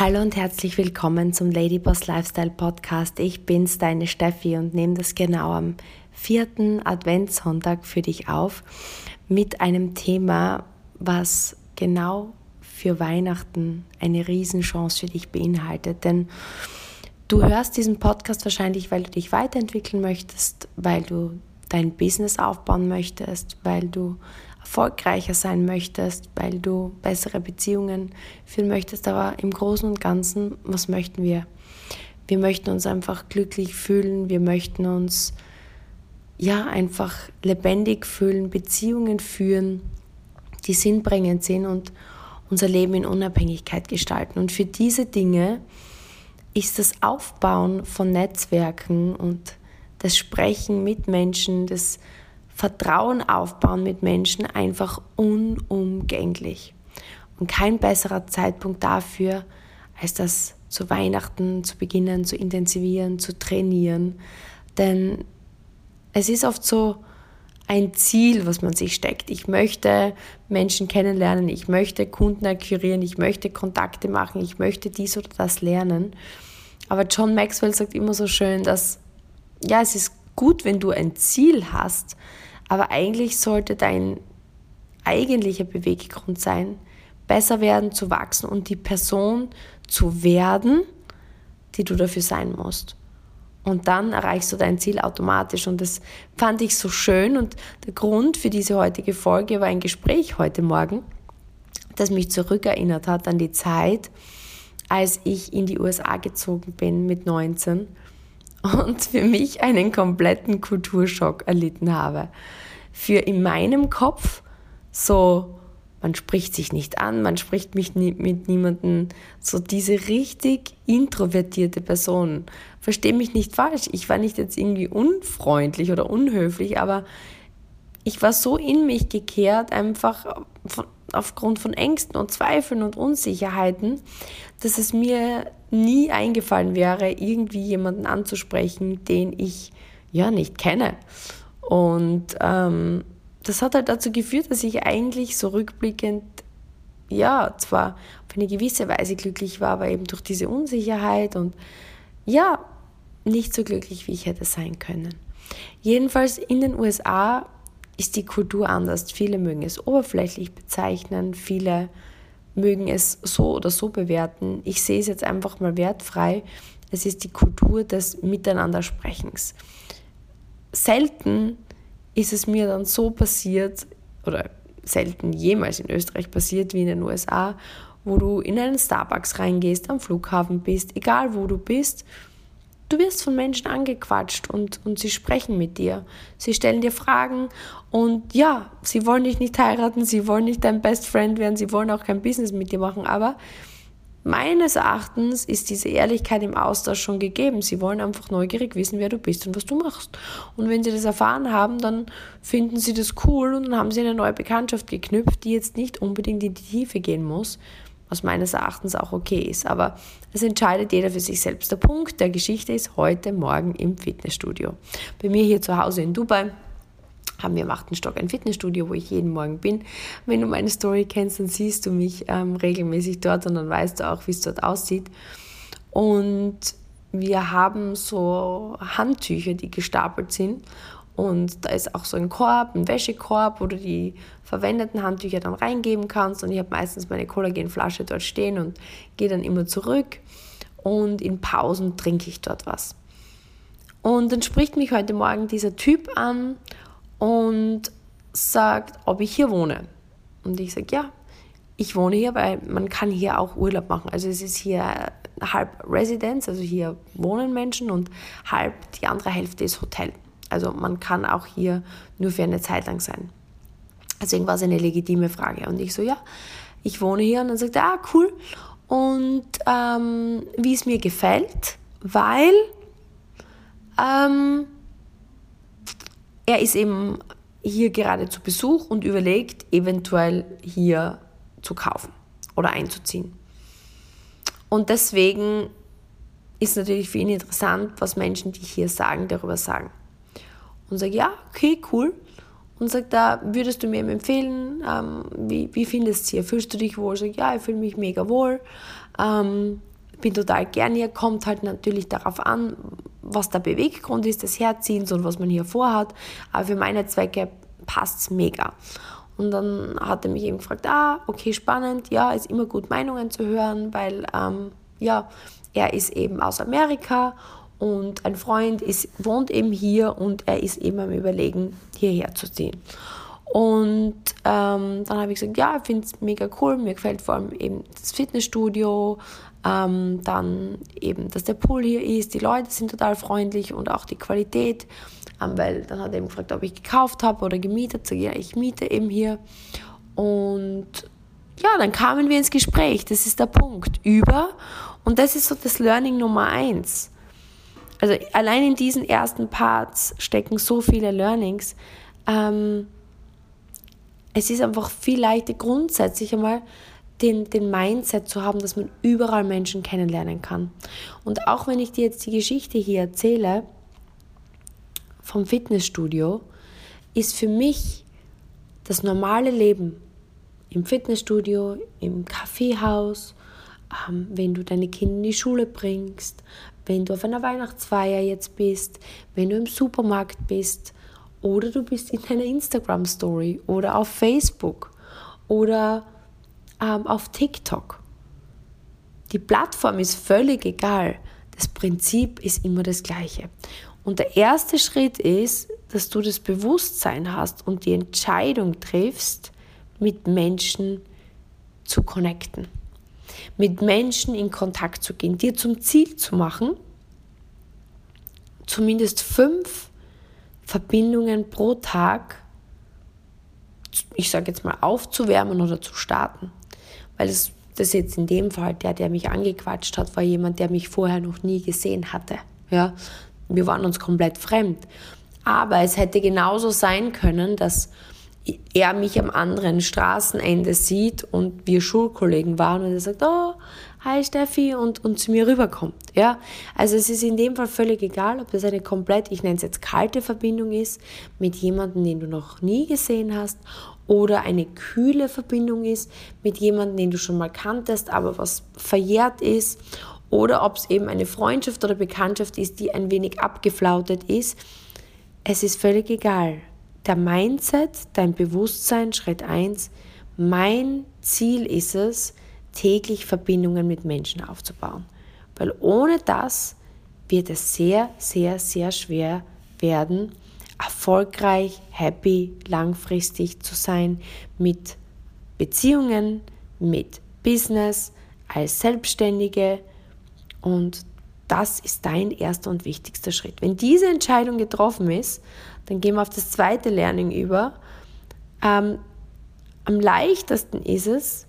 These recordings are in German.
Hallo und herzlich willkommen zum Ladyboss Lifestyle Podcast. Ich bin's, deine Steffi und nehme das genau am vierten Adventssonntag für dich auf mit einem Thema, was genau für Weihnachten eine Riesenchance für dich beinhaltet. Denn du hörst diesen Podcast wahrscheinlich, weil du dich weiterentwickeln möchtest, weil du dein Business aufbauen möchtest, weil du erfolgreicher sein möchtest, weil du bessere Beziehungen führen möchtest. Aber im Großen und Ganzen, was möchten wir? Wir möchten uns einfach glücklich fühlen, wir möchten uns ja einfach lebendig fühlen, Beziehungen führen, die sinnbringend sind und unser Leben in Unabhängigkeit gestalten. Und für diese Dinge ist das Aufbauen von Netzwerken und das Sprechen mit Menschen, das Vertrauen aufbauen mit Menschen einfach unumgänglich. Und kein besserer Zeitpunkt dafür, als das zu Weihnachten zu beginnen, zu intensivieren, zu trainieren. Denn es ist oft so ein Ziel, was man sich steckt. Ich möchte Menschen kennenlernen, ich möchte Kunden akquirieren, ich möchte Kontakte machen, ich möchte dies oder das lernen. Aber John Maxwell sagt immer so schön, dass ja, es ist gut, wenn du ein Ziel hast, aber eigentlich sollte dein eigentlicher Beweggrund sein, besser werden, zu wachsen und die Person zu werden, die du dafür sein musst. Und dann erreichst du dein Ziel automatisch. Und das fand ich so schön. Und der Grund für diese heutige Folge war ein Gespräch heute Morgen, das mich zurückerinnert hat an die Zeit, als ich in die USA gezogen bin mit 19 und für mich einen kompletten Kulturschock erlitten habe. Für in meinem Kopf so, man spricht sich nicht an, man spricht mich nie, mit niemandem, so diese richtig introvertierte Person. Verstehe mich nicht falsch, ich war nicht jetzt irgendwie unfreundlich oder unhöflich, aber ich war so in mich gekehrt, einfach von, aufgrund von Ängsten und Zweifeln und Unsicherheiten, dass es mir nie eingefallen wäre, irgendwie jemanden anzusprechen, den ich ja nicht kenne. Und ähm, das hat halt dazu geführt, dass ich eigentlich so rückblickend, ja, zwar auf eine gewisse Weise glücklich war, aber eben durch diese Unsicherheit und ja, nicht so glücklich, wie ich hätte sein können. Jedenfalls in den USA ist die Kultur anders. Viele mögen es oberflächlich bezeichnen, viele mögen es so oder so bewerten. Ich sehe es jetzt einfach mal wertfrei. Es ist die Kultur des Miteinandersprechens. Selten ist es mir dann so passiert, oder selten jemals in Österreich passiert wie in den USA, wo du in einen Starbucks reingehst, am Flughafen bist, egal wo du bist Du wirst von Menschen angequatscht und, und sie sprechen mit dir. Sie stellen dir Fragen und ja, sie wollen dich nicht heiraten, sie wollen nicht dein Best Friend werden, sie wollen auch kein Business mit dir machen, aber meines Erachtens ist diese Ehrlichkeit im Austausch schon gegeben. Sie wollen einfach neugierig wissen, wer du bist und was du machst. Und wenn sie das erfahren haben, dann finden sie das cool und dann haben sie eine neue Bekanntschaft geknüpft, die jetzt nicht unbedingt in die Tiefe gehen muss, was meines Erachtens auch okay ist. Aber das entscheidet jeder für sich selbst. Der Punkt der Geschichte ist heute Morgen im Fitnessstudio. Bei mir hier zu Hause in Dubai haben wir im achten Stock ein Fitnessstudio, wo ich jeden Morgen bin. Wenn du meine Story kennst, dann siehst du mich ähm, regelmäßig dort und dann weißt du auch, wie es dort aussieht. Und wir haben so Handtücher, die gestapelt sind und da ist auch so ein Korb, ein Wäschekorb, wo du die verwendeten Handtücher dann reingeben kannst. Und ich habe meistens meine Kollagenflasche dort stehen und gehe dann immer zurück. Und in Pausen trinke ich dort was. Und dann spricht mich heute Morgen dieser Typ an und sagt, ob ich hier wohne. Und ich sage, ja, ich wohne hier, weil man kann hier auch Urlaub machen. Also es ist hier halb Residenz, also hier wohnen Menschen und halb die andere Hälfte ist Hotel. Also man kann auch hier nur für eine Zeit lang sein. Deswegen war es eine legitime Frage. Und ich so, ja, ich wohne hier. Und dann sagt er, ah, cool. Und ähm, wie es mir gefällt, weil ähm, er ist eben hier gerade zu Besuch und überlegt, eventuell hier zu kaufen oder einzuziehen. Und deswegen ist natürlich für ihn interessant, was Menschen, die hier sagen, darüber sagen und sage, ja, okay, cool. Und sagt da, würdest du mir empfehlen, ähm, wie, wie findest du hier? Fühlst du dich wohl? Sag, ja, ich fühle mich mega wohl. Ähm, bin total gern hier, kommt halt natürlich darauf an, was der Beweggrund ist des Herziehens und was man hier vorhat. Aber für meine Zwecke passt es mega. Und dann hat er mich eben gefragt, ah, okay, spannend, ja, ist immer gut Meinungen zu hören, weil, ähm, ja, er ist eben aus Amerika und ein Freund ist, wohnt eben hier und er ist eben am Überlegen, hierher zu ziehen. Und ähm, dann habe ich gesagt, ja, ich finde es mega cool, mir gefällt vor allem eben das Fitnessstudio, ähm, dann eben, dass der Pool hier ist, die Leute sind total freundlich und auch die Qualität, ähm, weil dann hat er eben gefragt, ob ich gekauft habe oder gemietet. Sag, ja, ich miete eben hier. Und ja, dann kamen wir ins Gespräch. Das ist der Punkt. Über. Und das ist so das Learning Nummer eins. Also allein in diesen ersten Parts stecken so viele Learnings. Ähm, es ist einfach viel leichter grundsätzlich einmal den, den Mindset zu haben, dass man überall Menschen kennenlernen kann. Und auch wenn ich dir jetzt die Geschichte hier erzähle vom Fitnessstudio, ist für mich das normale Leben im Fitnessstudio, im Kaffeehaus, ähm, wenn du deine Kinder in die Schule bringst, wenn du auf einer Weihnachtsfeier jetzt bist, wenn du im Supermarkt bist oder du bist in deiner Instagram-Story oder auf Facebook oder ähm, auf TikTok. Die Plattform ist völlig egal. Das Prinzip ist immer das gleiche. Und der erste Schritt ist, dass du das Bewusstsein hast und die Entscheidung triffst, mit Menschen zu connecten, mit Menschen in Kontakt zu gehen, dir zum Ziel zu machen, zumindest fünf Verbindungen pro Tag, ich sage jetzt mal, aufzuwärmen oder zu starten weil das, das jetzt in dem Fall, der, der mich angequatscht hat, war jemand, der mich vorher noch nie gesehen hatte. Ja, wir waren uns komplett fremd. Aber es hätte genauso sein können, dass er mich am anderen Straßenende sieht und wir Schulkollegen waren und er sagt, oh, hi Steffi und, und zu mir rüberkommt. Ja? Also es ist in dem Fall völlig egal, ob das eine komplett, ich nenne es jetzt kalte Verbindung ist, mit jemandem, den du noch nie gesehen hast oder eine kühle Verbindung ist mit jemandem, den du schon mal kanntest, aber was verjährt ist oder ob es eben eine Freundschaft oder Bekanntschaft ist, die ein wenig abgeflautet ist. Es ist völlig egal. Der Mindset, dein Bewusstsein, Schritt 1, mein Ziel ist es, täglich Verbindungen mit Menschen aufzubauen. Weil ohne das wird es sehr, sehr, sehr schwer werden, erfolgreich, happy, langfristig zu sein mit Beziehungen, mit Business, als Selbstständige und das ist dein erster und wichtigster Schritt. Wenn diese Entscheidung getroffen ist, dann gehen wir auf das zweite Learning über. Ähm, am leichtesten ist es,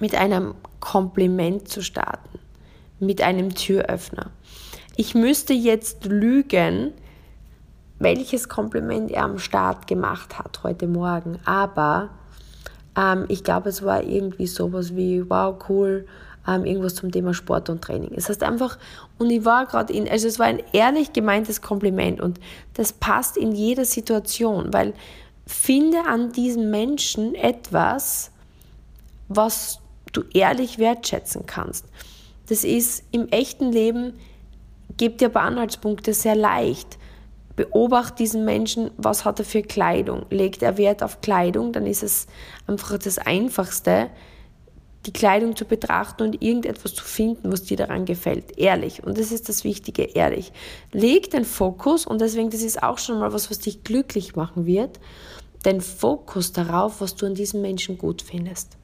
mit einem Kompliment zu starten, mit einem Türöffner. Ich müsste jetzt lügen, welches Kompliment er am Start gemacht hat heute Morgen. Aber ähm, ich glaube, es war irgendwie sowas wie, wow, cool, ähm, irgendwas zum Thema Sport und Training. Es heißt einfach, und ich war gerade in, also es war ein ehrlich gemeintes Kompliment und das passt in jeder Situation, weil finde an diesem Menschen etwas, was du ehrlich wertschätzen kannst. Das ist im echten Leben, gibt dir aber Anhaltspunkte sehr leicht. Beobachte diesen Menschen, was hat er für Kleidung. Legt er Wert auf Kleidung, dann ist es einfach das Einfachste, die Kleidung zu betrachten und irgendetwas zu finden, was dir daran gefällt. Ehrlich. Und das ist das Wichtige, ehrlich. Leg den Fokus, und deswegen, das ist auch schon mal was, was dich glücklich machen wird, den Fokus darauf, was du an diesem Menschen gut findest.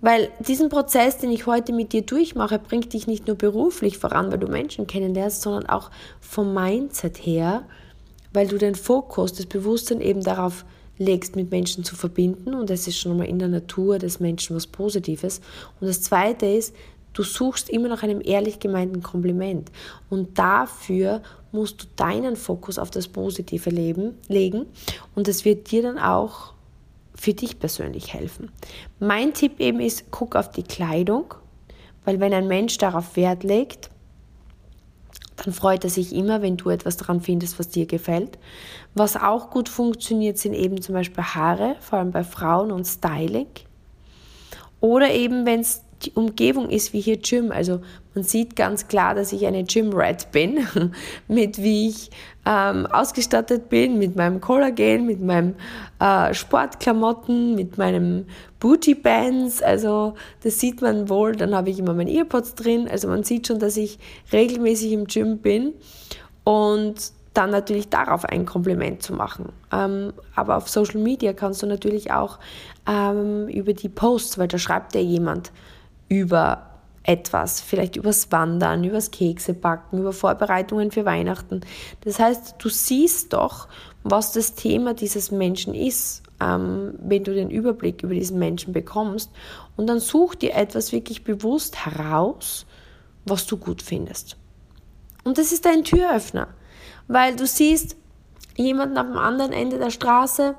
Weil diesen Prozess, den ich heute mit dir durchmache, bringt dich nicht nur beruflich voran, weil du Menschen kennenlernst, sondern auch vom Mindset her, weil du den Fokus, das Bewusstsein eben darauf legst, mit Menschen zu verbinden. Und das ist schon mal in der Natur des Menschen was Positives. Und das Zweite ist, du suchst immer nach einem ehrlich gemeinten Kompliment. Und dafür musst du deinen Fokus auf das positive Leben legen. Und das wird dir dann auch für dich persönlich helfen. Mein Tipp eben ist, guck auf die Kleidung, weil wenn ein Mensch darauf Wert legt, dann freut er sich immer, wenn du etwas daran findest, was dir gefällt. Was auch gut funktioniert, sind eben zum Beispiel Haare, vor allem bei Frauen und Styling. Oder eben, wenn es die Umgebung ist wie hier Gym. Also man sieht ganz klar, dass ich eine Gym-Rat bin, mit wie ich ähm, ausgestattet bin, mit meinem Kollagen, mit meinem äh, Sportklamotten, mit meinem Booty-Bands. Also das sieht man wohl. Dann habe ich immer meine Earpods drin. Also man sieht schon, dass ich regelmäßig im Gym bin. Und dann natürlich darauf ein Kompliment zu machen. Ähm, aber auf Social Media kannst du natürlich auch ähm, über die Posts, weil da schreibt ja jemand über etwas, vielleicht übers Wandern, übers Keksebacken, über Vorbereitungen für Weihnachten. Das heißt, du siehst doch, was das Thema dieses Menschen ist, ähm, wenn du den Überblick über diesen Menschen bekommst. Und dann such dir etwas wirklich bewusst heraus, was du gut findest. Und das ist dein Türöffner, weil du siehst jemanden am anderen Ende der Straße,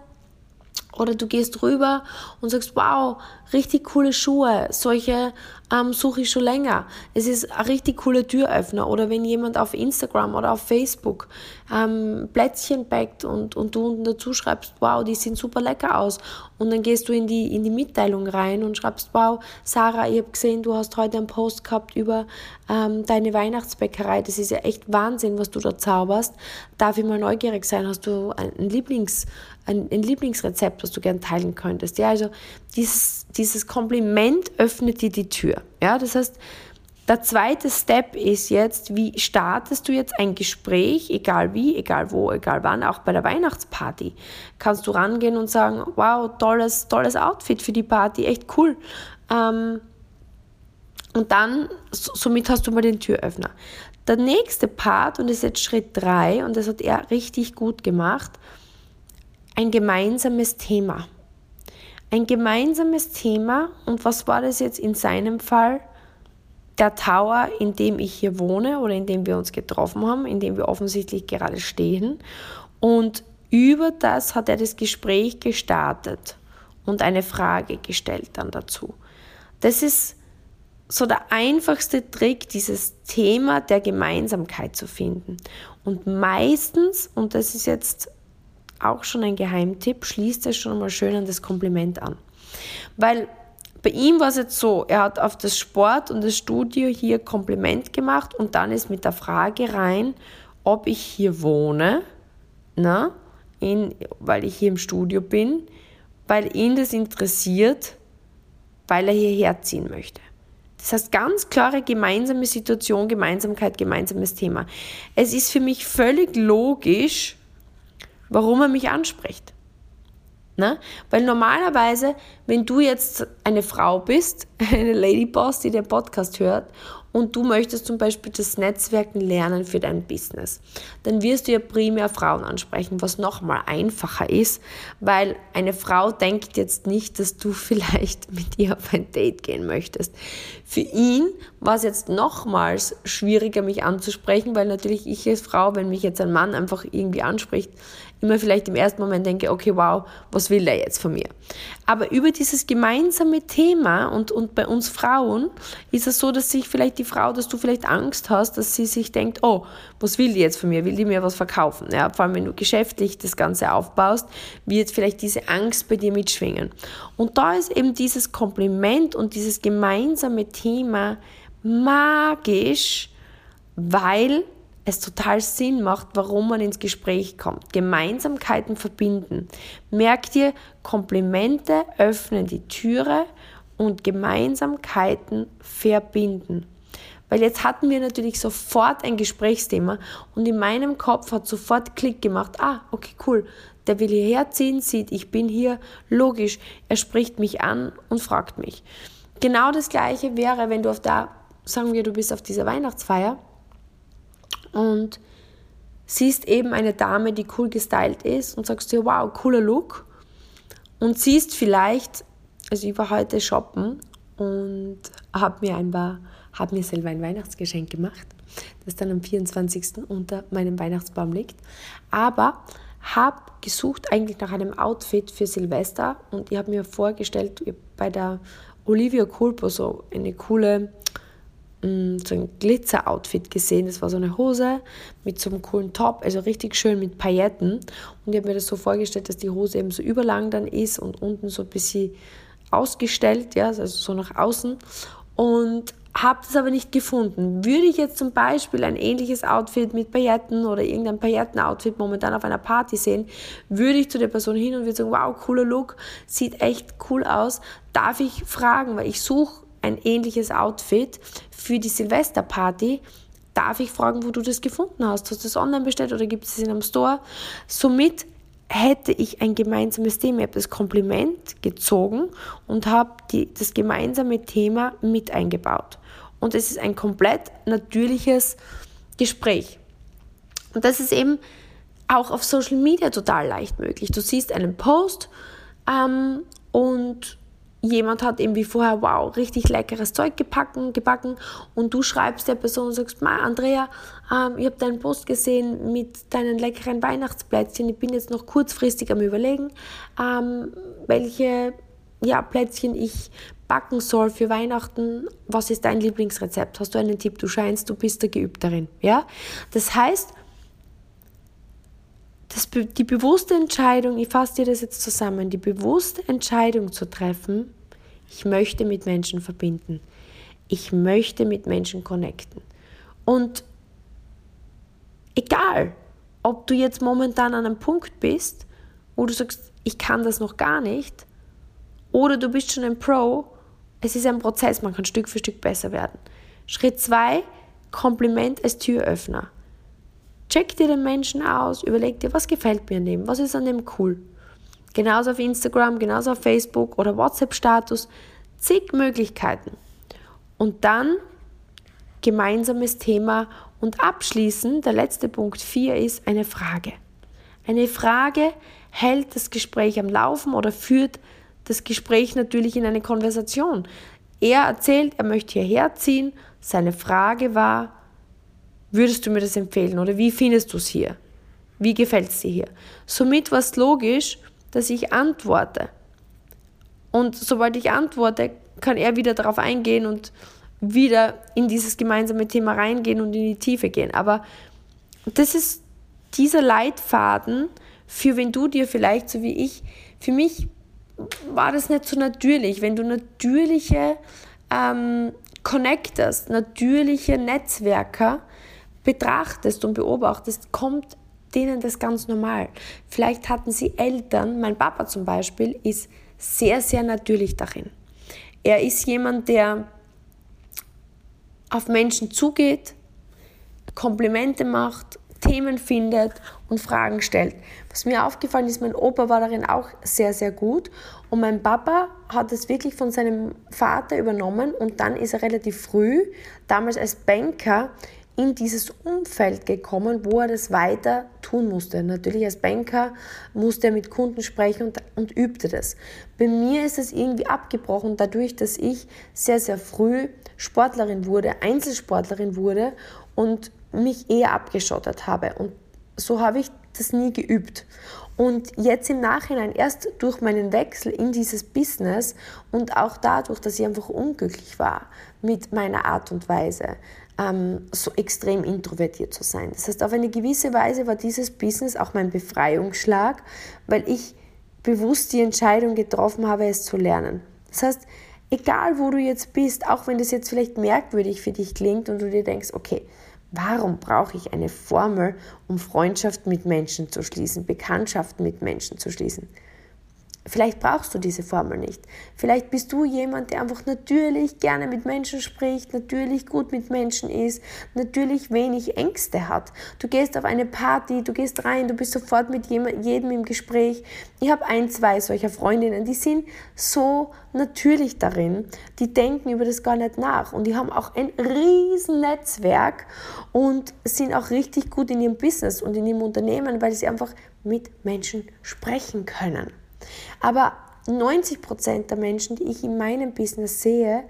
oder du gehst rüber und sagst, wow, richtig coole Schuhe, solche ähm, suche ich schon länger. Es ist ein richtig cooler Türöffner. Oder wenn jemand auf Instagram oder auf Facebook ähm, Plätzchen backt und, und du unten dazu schreibst, wow, die sehen super lecker aus. Und dann gehst du in die, in die Mitteilung rein und schreibst, wow, Sarah, ich habe gesehen, du hast heute einen Post gehabt über ähm, deine Weihnachtsbäckerei. Das ist ja echt Wahnsinn, was du da zauberst. Darf ich mal neugierig sein? Hast du ein Lieblings, ein, ein Lieblingsrezept, was du gern teilen könntest? Ja, also dieses, dieses Kompliment öffnet dir die Tür. Ja, das heißt, der zweite Step ist jetzt, wie startest du jetzt ein Gespräch, egal wie, egal wo, egal wann, auch bei der Weihnachtsparty. Kannst du rangehen und sagen, wow, tolles, tolles Outfit für die Party, echt cool. Ähm, und dann, somit hast du mal den Türöffner. Der nächste Part, und das ist jetzt Schritt 3, und das hat er richtig gut gemacht, ein gemeinsames Thema ein gemeinsames Thema. Und was war das jetzt in seinem Fall? Der Tower, in dem ich hier wohne oder in dem wir uns getroffen haben, in dem wir offensichtlich gerade stehen. Und über das hat er das Gespräch gestartet und eine Frage gestellt dann dazu. Das ist so der einfachste Trick, dieses Thema der Gemeinsamkeit zu finden. Und meistens, und das ist jetzt auch schon ein Geheimtipp, schließt es schon mal schön an das Kompliment an. Weil bei ihm war es jetzt so, er hat auf das Sport und das Studio hier Kompliment gemacht und dann ist mit der Frage rein, ob ich hier wohne, na, in, weil ich hier im Studio bin, weil ihn das interessiert, weil er hierher ziehen möchte. Das heißt, ganz klare gemeinsame Situation, Gemeinsamkeit, gemeinsames Thema. Es ist für mich völlig logisch, warum er mich anspricht. Ne? Weil normalerweise, wenn du jetzt eine Frau bist, eine Ladyboss, die den Podcast hört und du möchtest zum Beispiel das Netzwerken lernen für dein Business, dann wirst du ja primär Frauen ansprechen, was nochmal einfacher ist, weil eine Frau denkt jetzt nicht, dass du vielleicht mit ihr auf ein Date gehen möchtest. Für ihn war es jetzt nochmals schwieriger, mich anzusprechen, weil natürlich ich als Frau, wenn mich jetzt ein Mann einfach irgendwie anspricht, immer vielleicht im ersten Moment denke, okay, wow, was will der jetzt von mir? Aber über dieses gemeinsame Thema und, und bei uns Frauen ist es so, dass sich vielleicht die Frau, dass du vielleicht Angst hast, dass sie sich denkt, oh, was will die jetzt von mir? Will die mir was verkaufen? Ja, vor allem, wenn du geschäftlich das Ganze aufbaust, wird vielleicht diese Angst bei dir mitschwingen. Und da ist eben dieses Kompliment und dieses gemeinsame Thema magisch, weil es total Sinn macht, warum man ins Gespräch kommt. Gemeinsamkeiten verbinden. Merk dir, Komplimente öffnen die Türe und Gemeinsamkeiten verbinden. Weil jetzt hatten wir natürlich sofort ein Gesprächsthema und in meinem Kopf hat sofort Klick gemacht. Ah, okay, cool. Der will hierher ziehen, sieht, ich bin hier. Logisch, er spricht mich an und fragt mich. Genau das gleiche wäre, wenn du auf der, sagen wir, du bist auf dieser Weihnachtsfeier und siehst eben eine Dame, die cool gestylt ist und sagst dir, wow, cooler Look. Und siehst vielleicht, also ich war heute shoppen und habe mir ein paar, habe mir selber ein Weihnachtsgeschenk gemacht, das dann am 24. unter meinem Weihnachtsbaum liegt. Aber habe gesucht eigentlich nach einem Outfit für Silvester und ich habe mir vorgestellt, bei der Olivia Culpo so eine coole so ein Glitzer-Outfit gesehen. Das war so eine Hose mit so einem coolen Top, also richtig schön mit Pailletten. Und ich habe mir das so vorgestellt, dass die Hose eben so überlang dann ist und unten so ein bisschen ausgestellt, ja, also so nach außen. und habe das aber nicht gefunden. Würde ich jetzt zum Beispiel ein ähnliches Outfit mit Pailletten oder irgendein Pailletten-Outfit momentan auf einer Party sehen, würde ich zu der Person hin und würde sagen, wow, cooler Look, sieht echt cool aus. Darf ich fragen, weil ich suche ein ähnliches Outfit für die Silvesterparty. Darf ich fragen, wo du das gefunden hast? Hast du es online bestellt oder gibt es es in einem Store? Somit hätte ich ein gemeinsames Thema. Ich habe das Kompliment gezogen und habe das gemeinsame Thema mit eingebaut. Und es ist ein komplett natürliches Gespräch. Und das ist eben auch auf Social Media total leicht möglich. Du siehst einen Post ähm, und jemand hat irgendwie vorher, wow, richtig leckeres Zeug gebacken, gebacken und du schreibst der Person und sagst, Ma, Andrea, ähm, ich habe deinen Post gesehen mit deinen leckeren Weihnachtsplätzchen, ich bin jetzt noch kurzfristig am überlegen, ähm, welche ja, Plätzchen ich backen soll für Weihnachten, was ist dein Lieblingsrezept? Hast du einen Tipp? Du scheinst, du bist der Geübt darin. Ja? Das heißt, das, die bewusste Entscheidung, ich fasse dir das jetzt zusammen, die bewusste Entscheidung zu treffen, ich möchte mit Menschen verbinden. Ich möchte mit Menschen connecten. Und egal, ob du jetzt momentan an einem Punkt bist, wo du sagst, ich kann das noch gar nicht, oder du bist schon ein Pro, es ist ein Prozess, man kann Stück für Stück besser werden. Schritt 2, Kompliment als Türöffner. Check dir den Menschen aus, überleg dir, was gefällt mir an dem, was ist an dem cool. Genauso auf Instagram, genauso auf Facebook oder WhatsApp-Status, zig Möglichkeiten. Und dann gemeinsames Thema und abschließend, der letzte Punkt 4 ist eine Frage. Eine Frage hält das Gespräch am Laufen oder führt das Gespräch natürlich in eine Konversation. Er erzählt, er möchte hierher ziehen. Seine Frage war, Würdest du mir das empfehlen oder wie findest du es hier? Wie gefällt es dir hier? Somit war es logisch, dass ich antworte. Und sobald ich antworte, kann er wieder darauf eingehen und wieder in dieses gemeinsame Thema reingehen und in die Tiefe gehen. Aber das ist dieser Leitfaden, für wenn du dir vielleicht, so wie ich, für mich war das nicht so natürlich. Wenn du natürliche ähm, Connectors, natürliche Netzwerker betrachtest und beobachtest, kommt denen das ganz normal. Vielleicht hatten sie Eltern, mein Papa zum Beispiel ist sehr, sehr natürlich darin. Er ist jemand, der auf Menschen zugeht, Komplimente macht, Themen findet und Fragen stellt. Was mir aufgefallen ist, mein Opa war darin auch sehr, sehr gut und mein Papa hat es wirklich von seinem Vater übernommen und dann ist er relativ früh, damals als Banker, in dieses Umfeld gekommen, wo er das weiter tun musste. Natürlich als Banker musste er mit Kunden sprechen und, und übte das. Bei mir ist es irgendwie abgebrochen, dadurch, dass ich sehr, sehr früh Sportlerin wurde, Einzelsportlerin wurde und mich eher abgeschottet habe. Und so habe ich das nie geübt. Und jetzt im Nachhinein, erst durch meinen Wechsel in dieses Business und auch dadurch, dass ich einfach unglücklich war mit meiner Art und Weise, ähm, so extrem introvertiert zu sein. Das heißt, auf eine gewisse Weise war dieses Business auch mein Befreiungsschlag, weil ich bewusst die Entscheidung getroffen habe, es zu lernen. Das heißt, egal wo du jetzt bist, auch wenn das jetzt vielleicht merkwürdig für dich klingt und du dir denkst, okay, warum brauche ich eine Formel, um Freundschaft mit Menschen zu schließen, Bekanntschaft mit Menschen zu schließen? Vielleicht brauchst du diese Formel nicht. Vielleicht bist du jemand, der einfach natürlich gerne mit Menschen spricht, natürlich gut mit Menschen ist, natürlich wenig Ängste hat. Du gehst auf eine Party, du gehst rein, du bist sofort mit jedem im Gespräch. Ich habe ein, zwei solcher Freundinnen, die sind so natürlich darin, die denken über das gar nicht nach und die haben auch ein riesen Netzwerk und sind auch richtig gut in ihrem Business und in ihrem Unternehmen, weil sie einfach mit Menschen sprechen können. Aber 90 Prozent der Menschen, die ich in meinem Business sehe,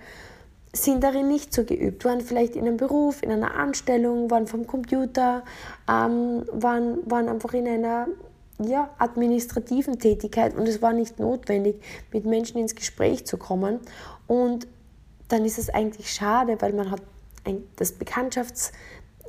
sind darin nicht so geübt, waren vielleicht in einem Beruf, in einer Anstellung, waren vom Computer, ähm, waren, waren einfach in einer ja, administrativen Tätigkeit und es war nicht notwendig, mit Menschen ins Gespräch zu kommen. Und dann ist es eigentlich schade, weil man hat ein, das Bekanntschafts-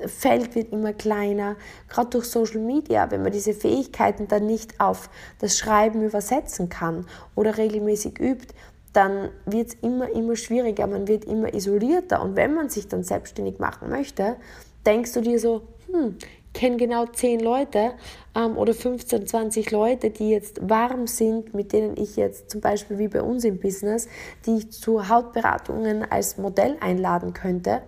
Feld wird immer kleiner, gerade durch Social Media, wenn man diese Fähigkeiten dann nicht auf das Schreiben übersetzen kann oder regelmäßig übt, dann wird es immer, immer schwieriger, man wird immer isolierter. Und wenn man sich dann selbstständig machen möchte, denkst du dir so, hm, kenne genau 10 Leute ähm, oder 15, 20 Leute, die jetzt warm sind, mit denen ich jetzt zum Beispiel wie bei uns im Business, die ich zu Hautberatungen als Modell einladen könnte.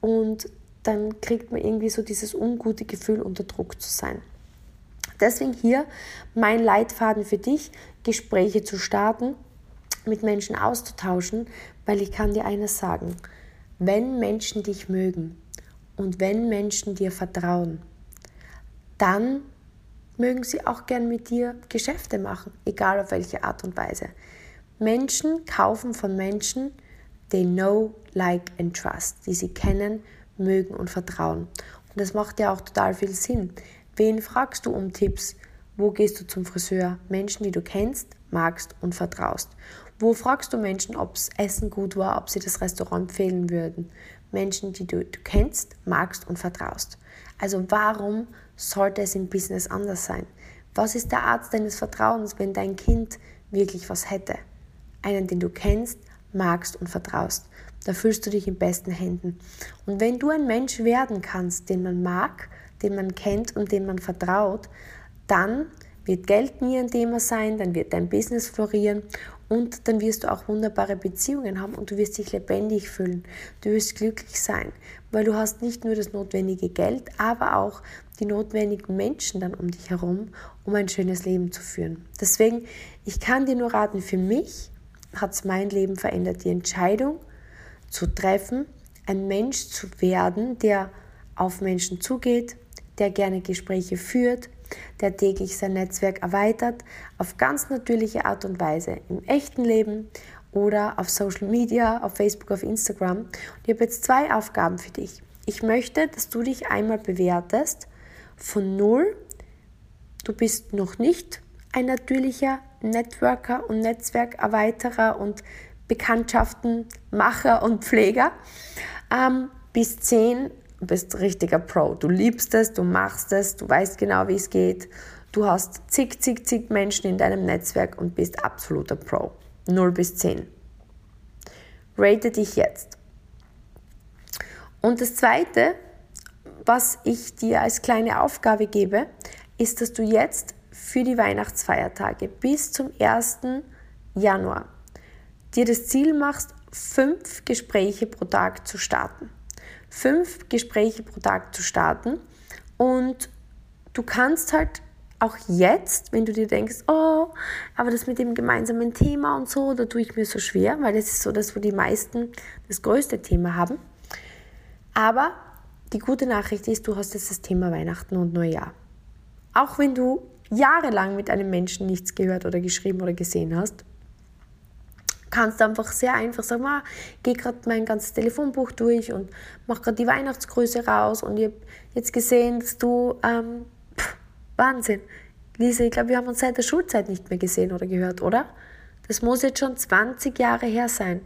Und dann kriegt man irgendwie so dieses ungute Gefühl, unter Druck zu sein. Deswegen hier mein Leitfaden für dich, Gespräche zu starten, mit Menschen auszutauschen, weil ich kann dir eines sagen, wenn Menschen dich mögen und wenn Menschen dir vertrauen, dann mögen sie auch gern mit dir Geschäfte machen, egal auf welche Art und Weise. Menschen kaufen von Menschen, they know, like and trust, die sie kennen, mögen und vertrauen. Und das macht ja auch total viel Sinn. Wen fragst du um Tipps? Wo gehst du zum Friseur? Menschen, die du kennst, magst und vertraust. Wo fragst du Menschen, ob das Essen gut war, ob sie das Restaurant empfehlen würden? Menschen, die du, du kennst, magst und vertraust. Also warum sollte es im Business anders sein? Was ist der Arzt deines Vertrauens, wenn dein Kind wirklich was hätte? Einen, den du kennst, magst und vertraust. Da fühlst du dich in besten Händen. Und wenn du ein Mensch werden kannst, den man mag, den man kennt und dem man vertraut, dann wird Geld nie ein Thema sein, dann wird dein Business florieren und dann wirst du auch wunderbare Beziehungen haben und du wirst dich lebendig fühlen. Du wirst glücklich sein, weil du hast nicht nur das notwendige Geld, aber auch die notwendigen Menschen dann um dich herum, um ein schönes Leben zu führen. Deswegen, ich kann dir nur raten, für mich hat es mein Leben verändert, die Entscheidung zu treffen, ein Mensch zu werden, der auf Menschen zugeht, der gerne Gespräche führt, der täglich sein Netzwerk erweitert, auf ganz natürliche Art und Weise, im echten Leben oder auf Social Media, auf Facebook, auf Instagram. Und ich habe jetzt zwei Aufgaben für dich. Ich möchte, dass du dich einmal bewertest von null. Du bist noch nicht ein natürlicher Networker und Netzwerkerweiterer und Bekanntschaftenmacher und Pfleger. Ähm, bis 10 du bist richtiger Pro. Du liebst es, du machst es, du weißt genau, wie es geht. Du hast zig, zig, zig Menschen in deinem Netzwerk und bist absoluter Pro. 0 bis 10. Rate dich jetzt. Und das Zweite, was ich dir als kleine Aufgabe gebe, ist, dass du jetzt für die Weihnachtsfeiertage bis zum 1. Januar dir das Ziel machst, fünf Gespräche pro Tag zu starten fünf Gespräche pro Tag zu starten. Und du kannst halt auch jetzt, wenn du dir denkst, oh, aber das mit dem gemeinsamen Thema und so, da tue ich mir so schwer, weil das ist so das, wo die meisten das größte Thema haben. Aber die gute Nachricht ist, du hast jetzt das Thema Weihnachten und Neujahr. Auch wenn du jahrelang mit einem Menschen nichts gehört oder geschrieben oder gesehen hast, kannst du einfach sehr einfach sagen, ah, gehe gerade mein ganzes Telefonbuch durch und mache gerade die Weihnachtsgrüße raus und ich habe jetzt gesehen, dass du, ähm, pff, Wahnsinn, Lisa, ich glaube, wir haben uns seit der Schulzeit nicht mehr gesehen oder gehört, oder? Das muss jetzt schon 20 Jahre her sein.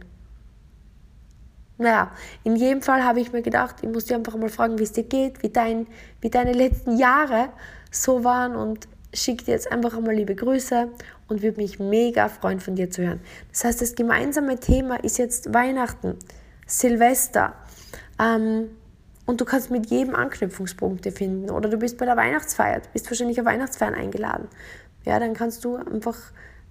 Naja, in jedem Fall habe ich mir gedacht, ich muss dir einfach mal fragen, wie es dir geht, wie, dein, wie deine letzten Jahre so waren und schicke dir jetzt einfach einmal liebe Grüße und würde mich mega freuen, von dir zu hören. Das heißt, das gemeinsame Thema ist jetzt Weihnachten, Silvester. Ähm, und du kannst mit jedem Anknüpfungspunkte finden. Oder du bist bei der Weihnachtsfeier, du bist wahrscheinlich auf Weihnachtsfeiern eingeladen. Ja, dann kannst du einfach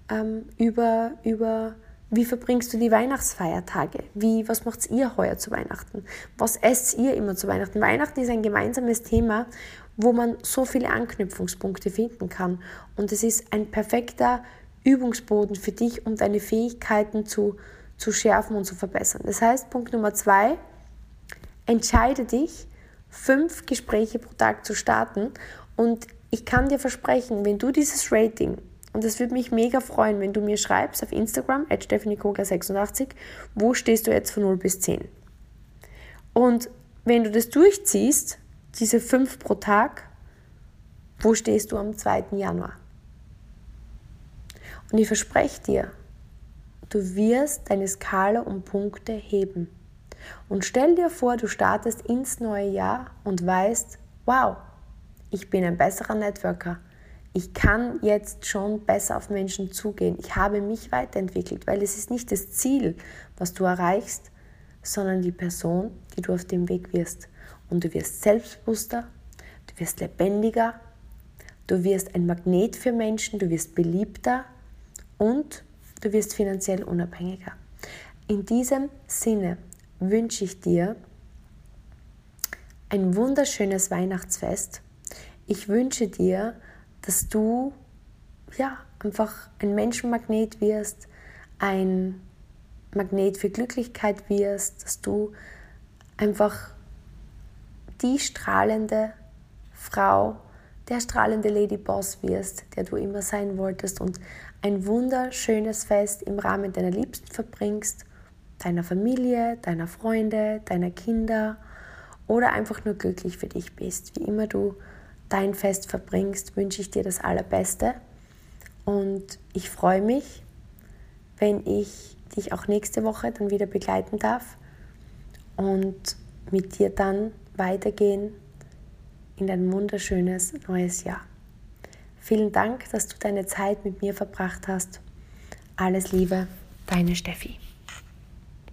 ähm, über, über wie verbringst du die Weihnachtsfeiertage? Wie, was macht ihr heuer zu Weihnachten? Was esst ihr immer zu Weihnachten? Weihnachten ist ein gemeinsames Thema wo man so viele Anknüpfungspunkte finden kann. Und es ist ein perfekter Übungsboden für dich, um deine Fähigkeiten zu, zu schärfen und zu verbessern. Das heißt, Punkt Nummer zwei, entscheide dich, fünf Gespräche pro Tag zu starten. Und ich kann dir versprechen, wenn du dieses Rating, und es würde mich mega freuen, wenn du mir schreibst auf Instagram, at 86 wo stehst du jetzt von 0 bis 10? Und wenn du das durchziehst, diese fünf pro Tag, wo stehst du am 2. Januar? Und ich verspreche dir, du wirst deine Skala um Punkte heben. Und stell dir vor, du startest ins neue Jahr und weißt, wow, ich bin ein besserer Networker, ich kann jetzt schon besser auf Menschen zugehen. Ich habe mich weiterentwickelt, weil es ist nicht das Ziel, was du erreichst, sondern die Person, die du auf dem Weg wirst. Und du wirst selbstbewusster, du wirst lebendiger, du wirst ein Magnet für Menschen, du wirst beliebter und du wirst finanziell unabhängiger. In diesem Sinne wünsche ich dir ein wunderschönes Weihnachtsfest. Ich wünsche dir, dass du ja einfach ein Menschenmagnet wirst, ein Magnet für Glücklichkeit wirst, dass du einfach die strahlende Frau, der strahlende Ladyboss wirst, der du immer sein wolltest und ein wunderschönes Fest im Rahmen deiner Liebsten verbringst, deiner Familie, deiner Freunde, deiner Kinder oder einfach nur glücklich für dich bist. Wie immer du dein Fest verbringst, wünsche ich dir das Allerbeste und ich freue mich, wenn ich dich auch nächste Woche dann wieder begleiten darf und mit dir dann weitergehen in ein wunderschönes neues Jahr. Vielen Dank, dass du deine Zeit mit mir verbracht hast. Alles Liebe, deine Steffi.